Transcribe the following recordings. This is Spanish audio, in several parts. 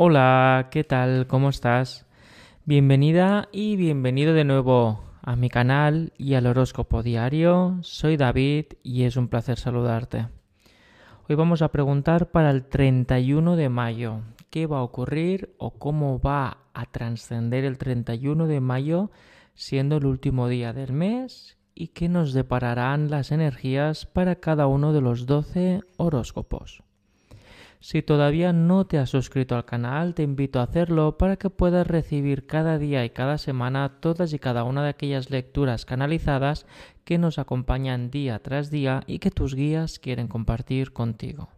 Hola, ¿qué tal? ¿Cómo estás? Bienvenida y bienvenido de nuevo a mi canal y al horóscopo diario. Soy David y es un placer saludarte. Hoy vamos a preguntar para el 31 de mayo qué va a ocurrir o cómo va a trascender el 31 de mayo siendo el último día del mes y qué nos depararán las energías para cada uno de los 12 horóscopos. Si todavía no te has suscrito al canal, te invito a hacerlo para que puedas recibir cada día y cada semana todas y cada una de aquellas lecturas canalizadas que nos acompañan día tras día y que tus guías quieren compartir contigo.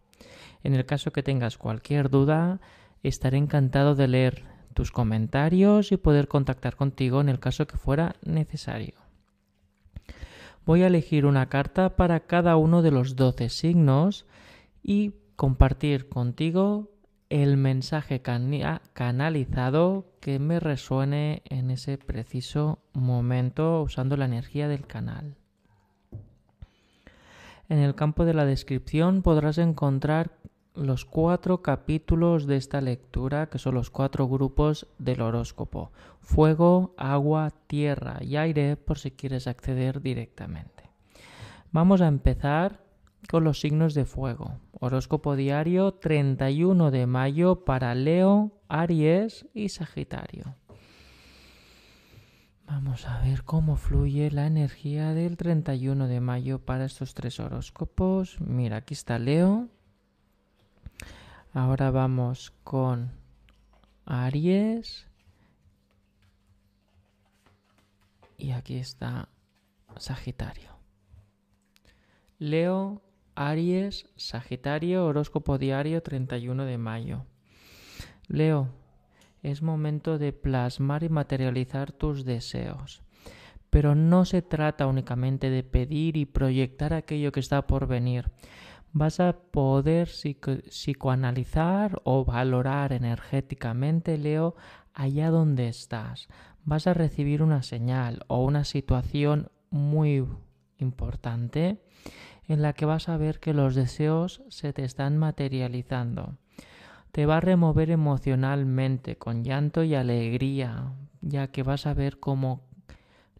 En el caso que tengas cualquier duda, estaré encantado de leer tus comentarios y poder contactar contigo en el caso que fuera necesario. Voy a elegir una carta para cada uno de los 12 signos y compartir contigo el mensaje canalizado que me resuene en ese preciso momento usando la energía del canal. En el campo de la descripción podrás encontrar los cuatro capítulos de esta lectura, que son los cuatro grupos del horóscopo. Fuego, agua, tierra y aire, por si quieres acceder directamente. Vamos a empezar con los signos de fuego. Horóscopo diario 31 de mayo para Leo, Aries y Sagitario. Vamos a ver cómo fluye la energía del 31 de mayo para estos tres horóscopos. Mira, aquí está Leo. Ahora vamos con Aries. Y aquí está Sagitario. Leo, Aries, Sagitario, horóscopo diario 31 de mayo. Leo, es momento de plasmar y materializar tus deseos. Pero no se trata únicamente de pedir y proyectar aquello que está por venir. Vas a poder psicoanalizar o valorar energéticamente, Leo, allá donde estás. Vas a recibir una señal o una situación muy importante en la que vas a ver que los deseos se te están materializando. Te va a remover emocionalmente con llanto y alegría, ya que vas a ver cómo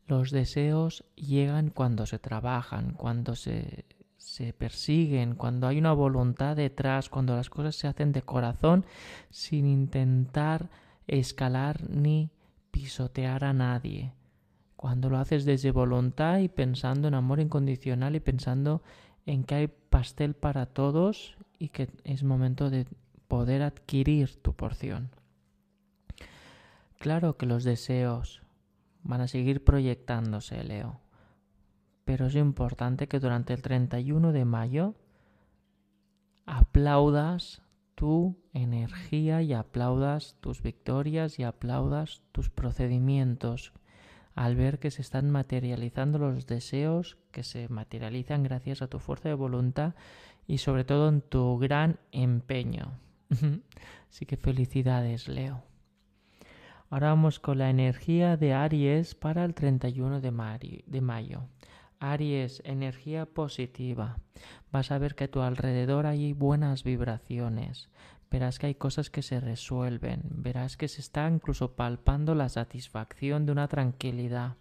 los deseos llegan cuando se trabajan, cuando se, se persiguen, cuando hay una voluntad detrás, cuando las cosas se hacen de corazón sin intentar escalar ni pisotear a nadie cuando lo haces desde voluntad y pensando en amor incondicional y pensando en que hay pastel para todos y que es momento de poder adquirir tu porción. Claro que los deseos van a seguir proyectándose, Leo, pero es importante que durante el 31 de mayo aplaudas tu energía y aplaudas tus victorias y aplaudas tus procedimientos al ver que se están materializando los deseos que se materializan gracias a tu fuerza de voluntad y sobre todo en tu gran empeño. Así que felicidades, Leo. Ahora vamos con la energía de Aries para el 31 de, de mayo. Aries, energía positiva. Vas a ver que a tu alrededor hay buenas vibraciones verás que hay cosas que se resuelven, verás que se está incluso palpando la satisfacción de una tranquilidad.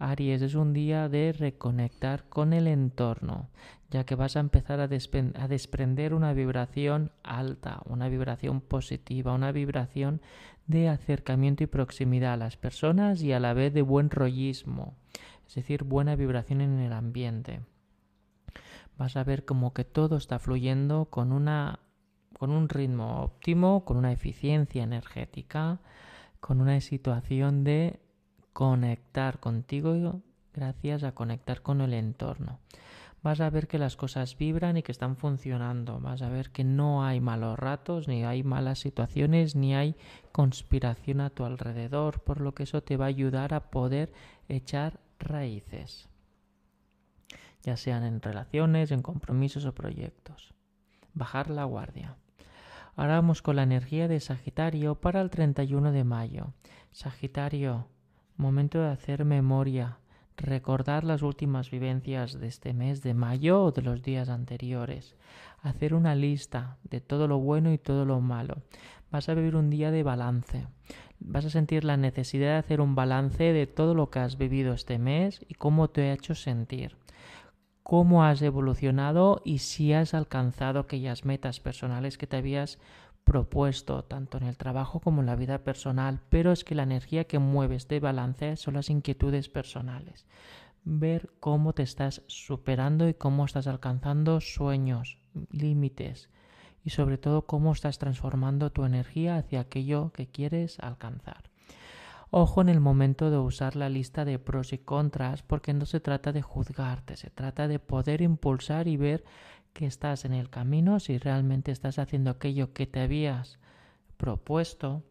Aries es un día de reconectar con el entorno, ya que vas a empezar a, a, desprender una vibración alta, una vibración positiva, una vibración de acercamiento y proximidad a las personas y a la vez de buen rollismo, es decir, buena vibración en el ambiente. Vas a ver como que todo está fluyendo con una con un ritmo óptimo, con una eficiencia energética, con una situación de conectar contigo gracias a conectar con el entorno. Vas a ver que las cosas vibran y que están funcionando. Vas a ver que no hay malos ratos, ni hay malas situaciones, ni hay conspiración a tu alrededor, por lo que eso te va a ayudar a poder echar raíces, ya sean en relaciones, en compromisos o proyectos. Bajar la guardia. Ahora vamos con la energía de Sagitario para el 31 de mayo. Sagitario, momento de hacer memoria, recordar las últimas vivencias de este mes de mayo o de los días anteriores, hacer una lista de todo lo bueno y todo lo malo. Vas a vivir un día de balance. Vas a sentir la necesidad de hacer un balance de todo lo que has vivido este mes y cómo te ha hecho sentir cómo has evolucionado y si has alcanzado aquellas metas personales que te habías propuesto, tanto en el trabajo como en la vida personal. Pero es que la energía que mueves de balance son las inquietudes personales. Ver cómo te estás superando y cómo estás alcanzando sueños, límites y sobre todo cómo estás transformando tu energía hacia aquello que quieres alcanzar. Ojo en el momento de usar la lista de pros y contras porque no se trata de juzgarte, se trata de poder impulsar y ver que estás en el camino, si realmente estás haciendo aquello que te habías propuesto.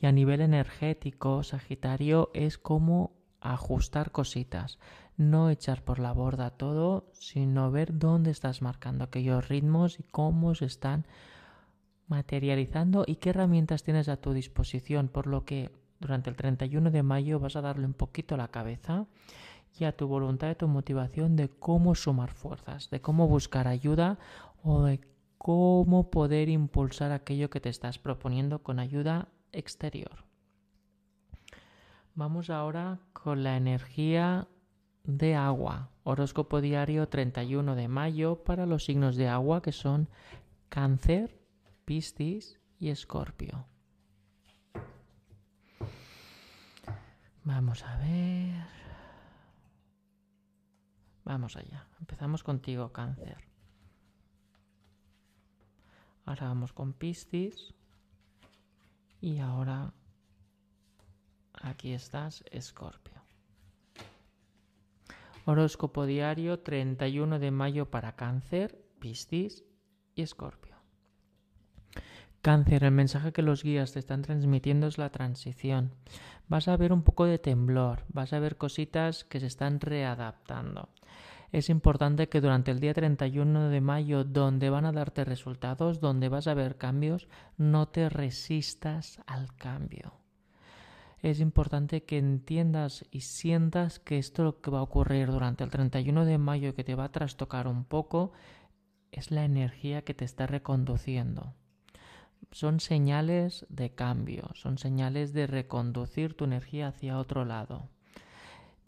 Y a nivel energético, Sagitario, es como ajustar cositas, no echar por la borda todo, sino ver dónde estás marcando aquellos ritmos y cómo se están materializando y qué herramientas tienes a tu disposición, por lo que durante el 31 de mayo vas a darle un poquito a la cabeza y a tu voluntad y tu motivación de cómo sumar fuerzas, de cómo buscar ayuda o de cómo poder impulsar aquello que te estás proponiendo con ayuda exterior. Vamos ahora con la energía de agua. Horóscopo diario 31 de mayo para los signos de agua que son cáncer, piscis y escorpio. Vamos a ver. Vamos allá. Empezamos contigo, cáncer. Ahora vamos con Piscis. Y ahora aquí estás, Escorpio. Horóscopo diario 31 de mayo para Cáncer, Piscis y Escorpio. Cáncer, el mensaje que los guías te están transmitiendo es la transición. Vas a ver un poco de temblor, vas a ver cositas que se están readaptando. Es importante que durante el día 31 de mayo, donde van a darte resultados, donde vas a ver cambios, no te resistas al cambio. Es importante que entiendas y sientas que esto lo que va a ocurrir durante el 31 de mayo, que te va a trastocar un poco, es la energía que te está reconduciendo son señales de cambio, son señales de reconducir tu energía hacia otro lado.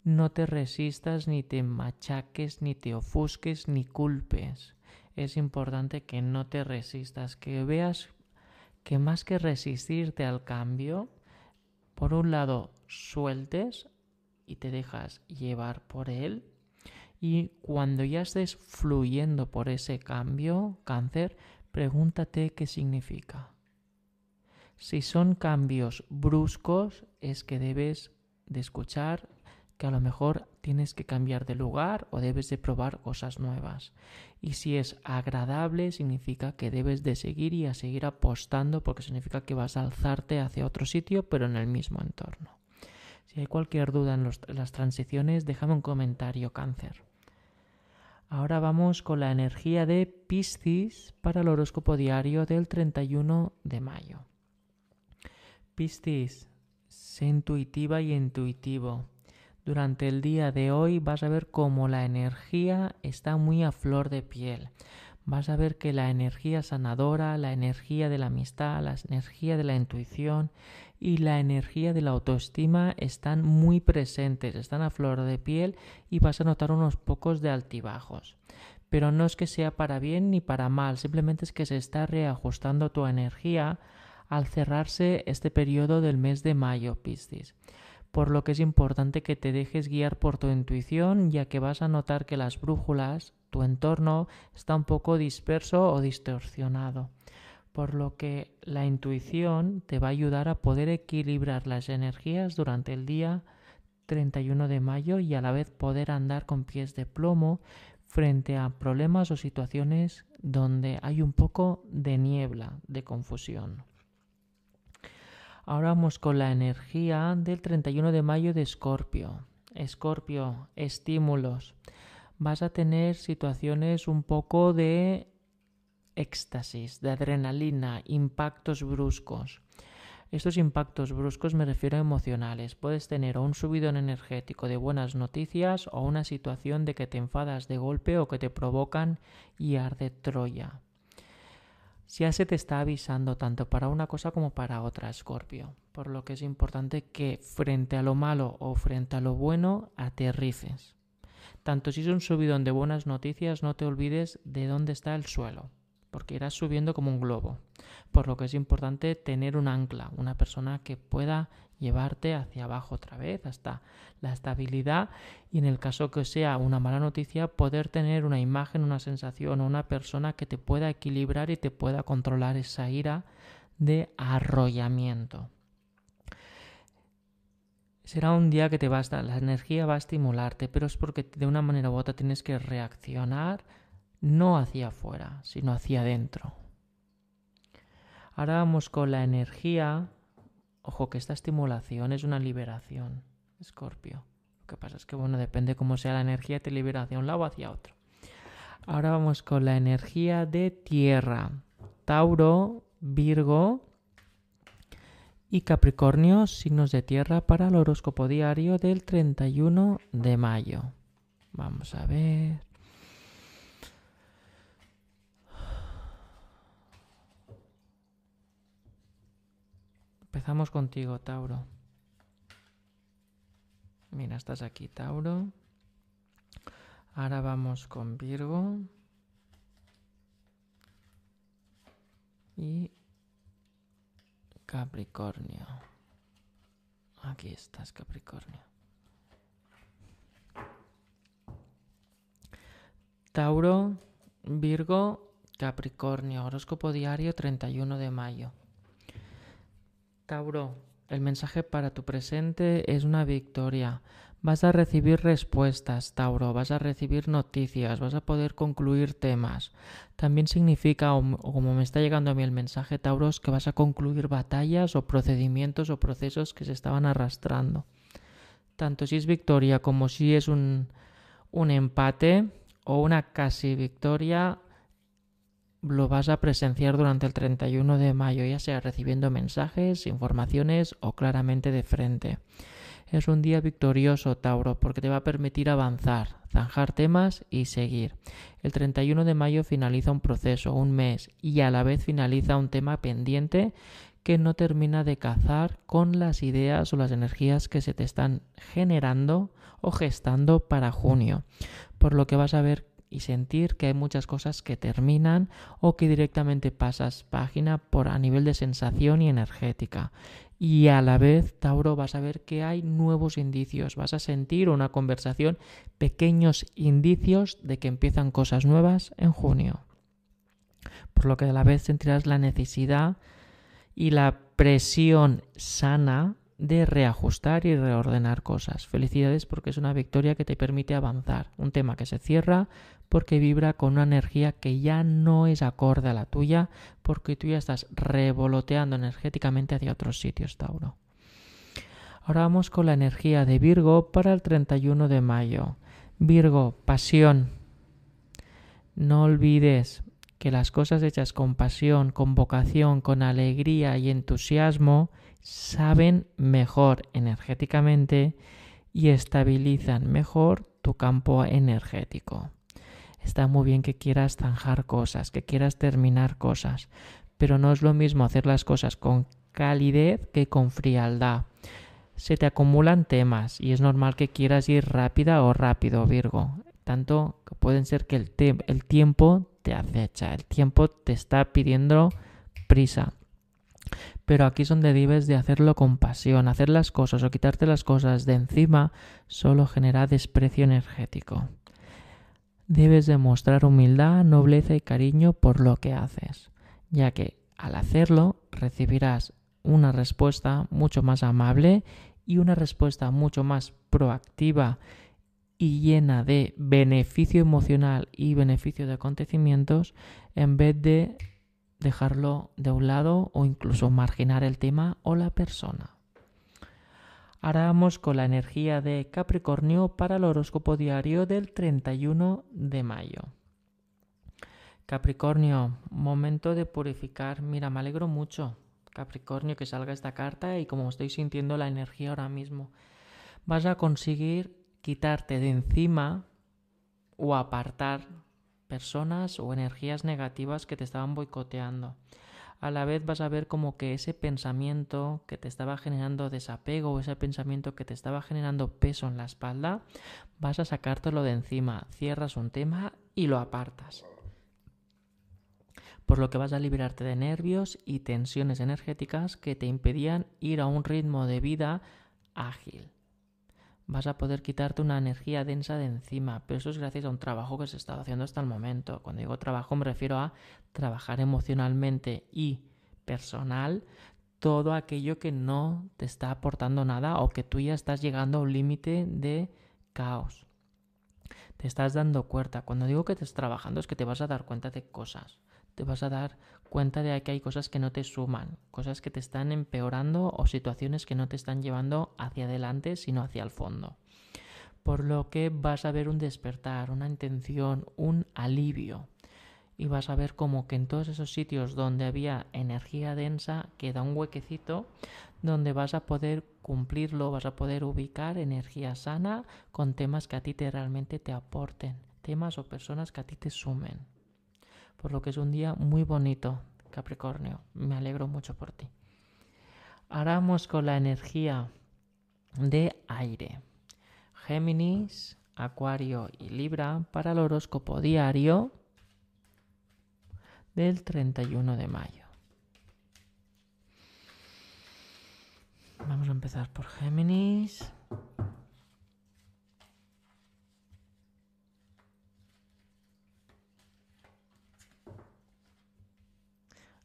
No te resistas, ni te machaques, ni te ofusques, ni culpes. Es importante que no te resistas, que veas que más que resistirte al cambio, por un lado sueltes y te dejas llevar por él, y cuando ya estés fluyendo por ese cambio, cáncer, Pregúntate qué significa. Si son cambios bruscos, es que debes de escuchar que a lo mejor tienes que cambiar de lugar o debes de probar cosas nuevas. Y si es agradable, significa que debes de seguir y a seguir apostando porque significa que vas a alzarte hacia otro sitio pero en el mismo entorno. Si hay cualquier duda en, las transiciones, déjame un comentario cáncer. Ahora vamos con la energía de Piscis para el horóscopo diario del 31 de mayo. Piscis, sé intuitiva y intuitivo. Durante el día de hoy vas a ver cómo la energía está muy a flor de piel. Vas a ver que la energía sanadora, la energía de la amistad, la energía de la intuición y la energía de la autoestima están muy presentes, están a flor de piel y vas a notar unos pocos de altibajos. Pero no es que sea para bien ni para mal, simplemente es que se está reajustando tu energía al cerrarse este periodo del mes de mayo, Piscis. Por lo que es importante que te dejes guiar por tu intuición, ya que vas a notar que las brújulas, tu entorno, está un poco disperso o distorsionado por lo que la intuición te va a ayudar a poder equilibrar las energías durante el día 31 de mayo y a la vez poder andar con pies de plomo frente a problemas o situaciones donde hay un poco de niebla, de confusión. Ahora vamos con la energía del 31 de mayo de Escorpio. Escorpio, estímulos. Vas a tener situaciones un poco de éxtasis, de adrenalina, impactos bruscos. Estos impactos bruscos me refiero a emocionales. Puedes tener un subidón energético de buenas noticias o una situación de que te enfadas de golpe o que te provocan y arde Troya. ya se te está avisando tanto para una cosa como para otra, Escorpio. Por lo que es importante que frente a lo malo o frente a lo bueno aterrices. Tanto si es un subidón de buenas noticias, no te olvides de dónde está el suelo, porque irás subiendo como un globo. Por lo que es importante tener un ancla, una persona que pueda llevarte hacia abajo otra vez hasta la estabilidad y en el caso que sea una mala noticia poder tener una imagen, una sensación o una persona que te pueda equilibrar y te pueda controlar esa ira de arrollamiento. Será un día que te va a la energía va a estimularte, pero es porque de una manera u otra tienes que reaccionar no hacia afuera, sino hacia adentro. Ahora vamos con la energía Ojo que esta estimulación es una liberación, Escorpio. Lo que pasa es que, bueno, depende cómo sea la energía, te libera hacia un lado o hacia otro. Ahora vamos con la energía de tierra. Tauro, Virgo y Capricornio, signos de tierra para el horóscopo diario del 31 de mayo. Vamos a ver. Empezamos contigo, Tauro. Mira, estás aquí, Tauro. Ahora vamos con Virgo. Y Capricornio. Aquí estás, Capricornio. Tauro, Virgo, Capricornio. Horóscopo diario 31 de mayo. Tauro, el mensaje para tu presente es una victoria. Vas a recibir respuestas, Tauro, vas a recibir noticias, vas a poder concluir temas. También significa, o como me está llegando a mí el mensaje, Tauro, es que vas a concluir batallas o procedimientos o procesos que se estaban arrastrando. Tanto si es victoria como si es un, un empate o una casi victoria, lo vas a presenciar durante el 31 de mayo, ya sea recibiendo mensajes, informaciones o claramente de frente. Es un día victorioso, Tauro, porque te va a permitir avanzar, zanjar temas y seguir. El 31 de mayo finaliza un proceso, un mes, y a la vez finaliza un tema pendiente que no termina de cazar con las ideas o las energías que se te están generando o gestando para junio. Por lo que vas a ver y sentir que hay muchas cosas que terminan o que directamente pasas página por a nivel de sensación y energética. Y a la vez, Tauro, vas a ver que hay nuevos indicios, vas a sentir una conversación, pequeños indicios de que empiezan cosas nuevas en junio. Por lo que a la vez sentirás la necesidad y la presión sana de reajustar y reordenar cosas. Felicidades porque es una victoria que te permite avanzar. Un tema que se cierra porque vibra con una energía que ya no es acorde a la tuya porque tú ya estás revoloteando energéticamente hacia otros sitios, Tauro. Ahora vamos con la energía de Virgo para el 31 de mayo. Virgo, pasión. No olvides que las cosas hechas con pasión, con vocación, con alegría y entusiasmo saben mejor energéticamente y estabilizan mejor tu campo energético. Está muy bien que quieras zanjar cosas, que quieras terminar cosas, pero no es lo mismo hacer las cosas con calidez que con frialdad. Se te acumulan temas y es normal que quieras ir rápida o rápido, Virgo. Tanto que pueden ser que el, el tiempo te acecha, el tiempo te está pidiendo prisa. Pero aquí son de debes de hacerlo con pasión, hacer las cosas o quitarte las cosas de encima solo genera desprecio energético. Debes demostrar humildad, nobleza y cariño por lo que haces, ya que al hacerlo recibirás una respuesta mucho más amable y una respuesta mucho más proactiva y llena de beneficio emocional y beneficio de acontecimientos en vez de dejarlo de un lado o incluso marginar el tema o la persona. Ahora vamos con la energía de Capricornio para el horóscopo diario del 31 de mayo. Capricornio, momento de purificar. Mira, me alegro mucho, Capricornio, que salga esta carta y como estoy sintiendo la energía ahora mismo, vas a conseguir quitarte de encima o apartar personas o energías negativas que te estaban boicoteando. A la vez vas a ver como que ese pensamiento que te estaba generando desapego o ese pensamiento que te estaba generando peso en la espalda, vas a sacártelo de encima, cierras un tema y lo apartas. Por lo que vas a liberarte de nervios y tensiones energéticas que te impedían ir a un ritmo de vida ágil vas a poder quitarte una energía densa de encima, pero eso es gracias a un trabajo que se estado haciendo hasta el momento. Cuando digo trabajo me refiero a trabajar emocionalmente y personal todo aquello que no te está aportando nada o que tú ya estás llegando a un límite de caos. Te estás dando cuenta. Cuando digo que te estás trabajando es que te vas a dar cuenta de cosas te vas a dar cuenta de que hay cosas que no te suman, cosas que te están empeorando o situaciones que no te están llevando hacia adelante, sino hacia el fondo. Por lo que vas a ver un despertar, una intención, un alivio. Y vas a ver como que en todos esos sitios donde había energía densa queda un huequecito donde vas a poder cumplirlo, vas a poder ubicar energía sana con temas que a ti te realmente te aporten, temas o personas que a ti te sumen por lo que es un día muy bonito, Capricornio. Me alegro mucho por ti. Ahora vamos con la energía de aire. Géminis, Acuario y Libra para el horóscopo diario del 31 de mayo. Vamos a empezar por Géminis.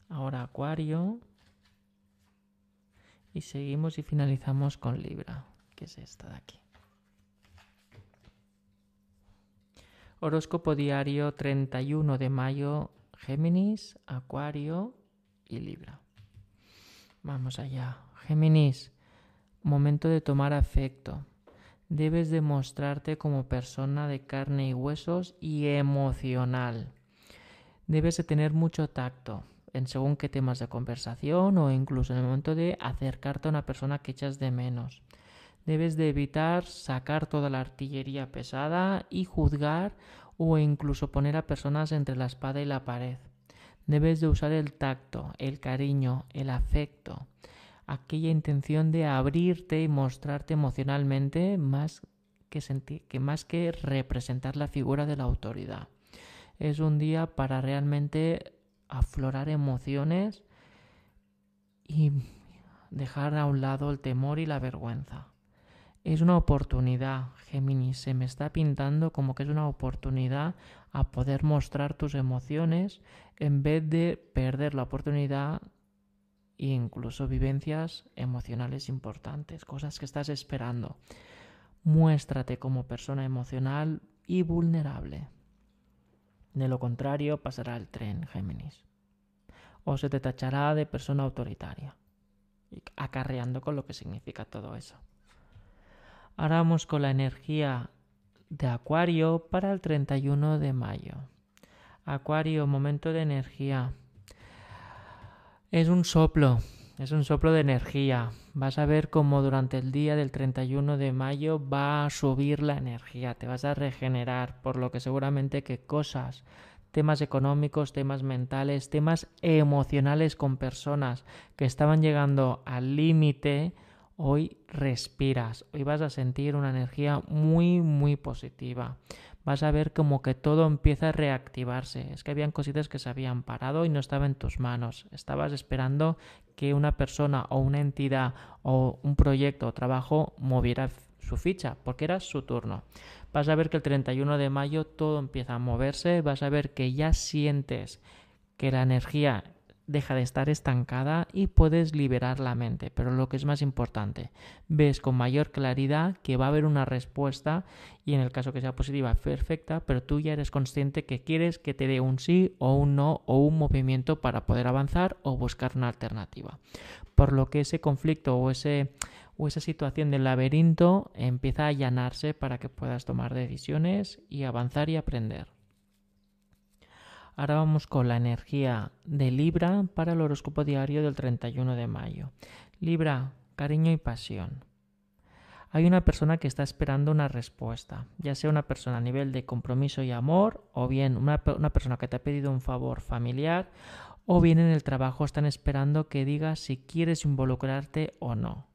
Ahora Acuario. Y seguimos y finalizamos con Libra, que es esta de aquí. Horóscopo diario 31 de mayo, Géminis, Acuario y Libra. Vamos allá. Géminis, momento de tomar afecto. Debes demostrarte como persona de carne y huesos y emocional. Debes de tener mucho tacto en según qué temas de conversación o incluso en el momento de acercarte a una persona que echas de menos. Debes de evitar sacar toda la artillería pesada y juzgar o incluso poner a personas entre la espada y la pared. Debes de usar el tacto, el cariño, el afecto, aquella intención de abrirte y mostrarte emocionalmente más que, que más que representar la figura de la autoridad. Es un día para realmente aflorar emociones y dejar a un lado el temor y la vergüenza. Es una oportunidad, Géminis, se me está pintando como que es una oportunidad a poder mostrar tus emociones en vez de perder la oportunidad e incluso vivencias emocionales importantes, cosas que estás esperando. Muéstrate como persona emocional y vulnerable. De lo contrario, pasará el tren, Géminis. O se te tachará de persona autoritaria, acarreando con lo que significa todo eso. Ahora vamos con la energía de Acuario para el 31 de mayo. Acuario, momento de energía. Es un soplo, es un soplo de energía. Vas a ver cómo durante el día del 31 de mayo va a subir la energía, te vas a regenerar, por lo que seguramente que cosas, temas económicos, temas mentales, temas emocionales con personas que estaban llegando al límite, hoy respiras, hoy vas a sentir una energía muy, muy positiva vas a ver como que todo empieza a reactivarse. Es que habían cositas que se habían parado y no estaban en tus manos. Estabas esperando que una persona o una entidad o un proyecto o trabajo moviera su ficha, porque era su turno. Vas a ver que el 31 de mayo todo empieza a moverse, vas a ver que ya sientes que la energía deja de estar estancada y puedes liberar la mente. Pero lo que es más importante, ves con mayor claridad que va a haber una respuesta y en el caso que sea positiva, perfecta, pero tú ya eres consciente que quieres que te dé un sí o un no o un movimiento para poder avanzar o buscar una alternativa. Por lo que ese conflicto o ese o esa situación del laberinto empieza a allanarse para que puedas tomar decisiones y avanzar y aprender. Ahora vamos con la energía de Libra para el horóscopo diario del 31 de mayo. Libra, cariño y pasión. hay una persona que está esperando una respuesta, ya sea una persona a nivel de compromiso y amor, o bien una, una persona que te ha pedido un favor familiar, o bien en el trabajo están esperando que digas si quieres involucrarte o no.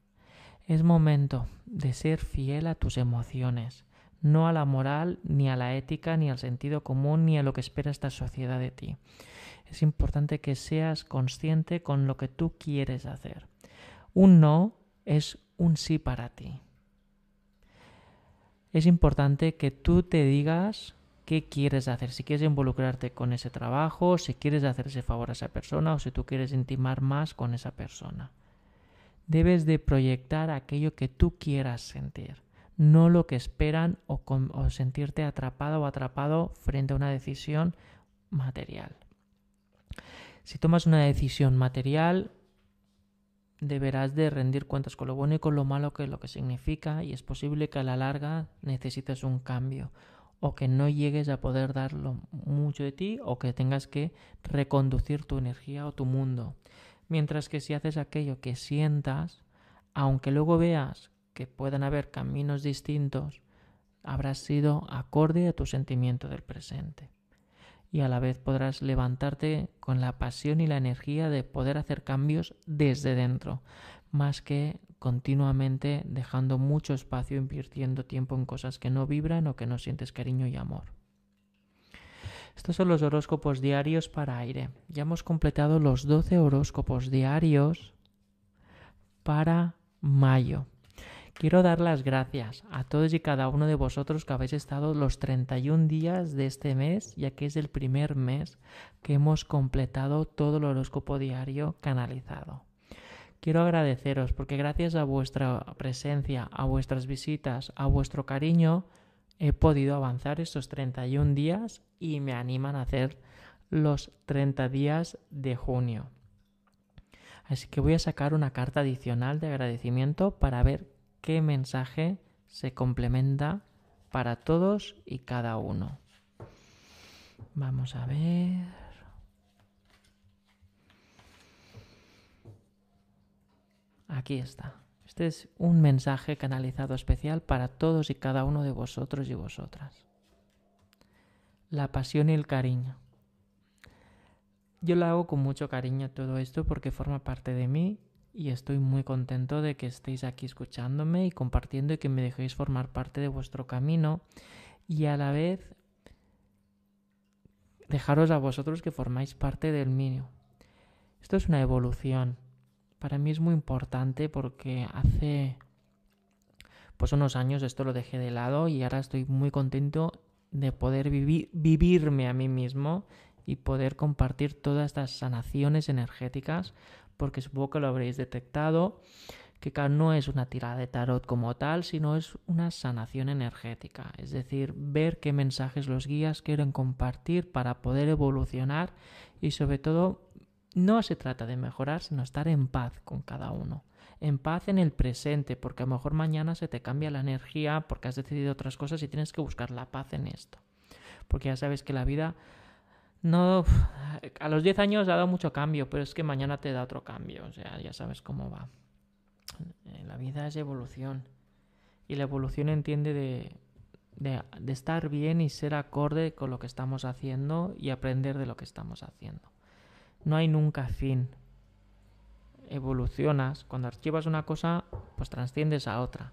Es momento de ser fiel a tus emociones, no a la moral, ni a la ética, ni al sentido común, ni a lo que espera esta sociedad de ti. Es importante que seas consciente con lo que tú quieres hacer. Un no es un sí para ti es importante que tú te digas qué quieres hacer, si quieres involucrarte con ese trabajo, si quieres hacer ese favor a esa persona o si tú quieres intimar más con esa persona. Debes de proyectar aquello que tú quieras sentir, no lo que esperan o, o sentirte atrapado o atrapado frente a una decisión material. Si tomas una decisión material, deberás de rendir cuentas con lo bueno y con lo malo que es lo que significa y es posible que a la larga necesites un cambio o que no llegues a poder dar mucho de ti o que tengas que reconducir tu energía o tu mundo. Mientras que si haces aquello que sientas, aunque luego veas puedan haber caminos distintos, habrás sido acorde a tu sentimiento del presente y a la vez podrás levantarte con la pasión y la energía de poder hacer cambios desde dentro, más que continuamente dejando mucho espacio invirtiendo tiempo en cosas que no vibran o que no sientes cariño y amor. Estos son los horóscopos diarios para aire. Ya hemos completado los 12 horóscopos diarios para mayo. Quiero dar las gracias a todos y cada uno de vosotros que habéis estado los 31 días de este mes, ya que es el primer mes que hemos completado todo el horóscopo diario canalizado. Quiero agradeceros porque gracias a vuestra presencia, a vuestras visitas, a vuestro cariño, he podido avanzar estos 31 días y me animan a hacer los 30 días de junio. Así que voy a sacar una carta adicional de agradecimiento para ver qué mensaje se complementa para todos y cada uno. Vamos a ver. Aquí está. Este es un mensaje canalizado especial para todos y cada uno de vosotros y vosotras. La pasión y el cariño. Yo lo hago con mucho cariño todo esto porque forma parte de mí y estoy muy contento de que estéis aquí escuchándome y compartiendo y que me dejéis formar parte de vuestro camino y a la vez dejaros a vosotros que formáis parte del mío. Esto es una evolución. Para mí es muy importante porque hace pues unos años esto lo dejé de lado y ahora estoy muy contento de poder vivir, vivirme a mí mismo y poder compartir todas estas sanaciones energéticas porque supongo que lo habréis detectado, que no es una tirada de tarot como tal, sino es una sanación energética, es decir, ver qué mensajes los guías quieren compartir para poder evolucionar y sobre todo no se trata de mejorar, sino estar en paz con cada uno. En paz en el presente, porque a lo mejor mañana se te cambia la energía porque has decidido otras cosas y tienes que buscar la paz en esto. Porque ya sabes que la vida no, a los 10 años ha dado mucho cambio, pero es que mañana te da otro cambio, o sea, ya sabes cómo va. Eh, la vida es evolución y la evolución entiende de, de, de estar bien y ser acorde con lo que estamos haciendo y aprender de lo que estamos haciendo. No hay nunca fin. Evolucionas, cuando archivas una cosa, pues trasciendes a otra,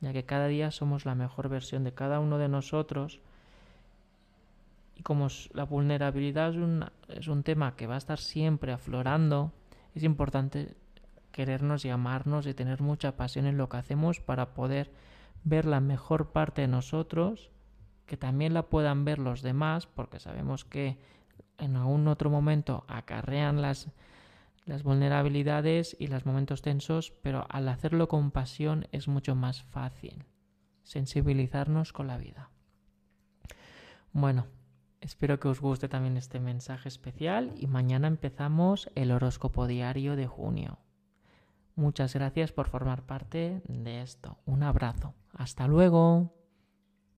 ya que cada día somos la mejor versión de cada uno de nosotros y como la vulnerabilidad es un, es un tema que va a estar siempre aflorando, es importante querernos y amarnos y tener mucha pasión en lo que hacemos para poder ver la mejor parte de nosotros, que también la puedan ver los demás, porque sabemos que en algún otro momento acarrean las, las vulnerabilidades y los momentos tensos, pero al hacerlo con pasión es mucho más fácil sensibilizarnos con la vida. Bueno, Espero que os guste también este mensaje especial y mañana empezamos el horóscopo diario de junio. Muchas gracias por formar parte de esto. Un abrazo. Hasta luego.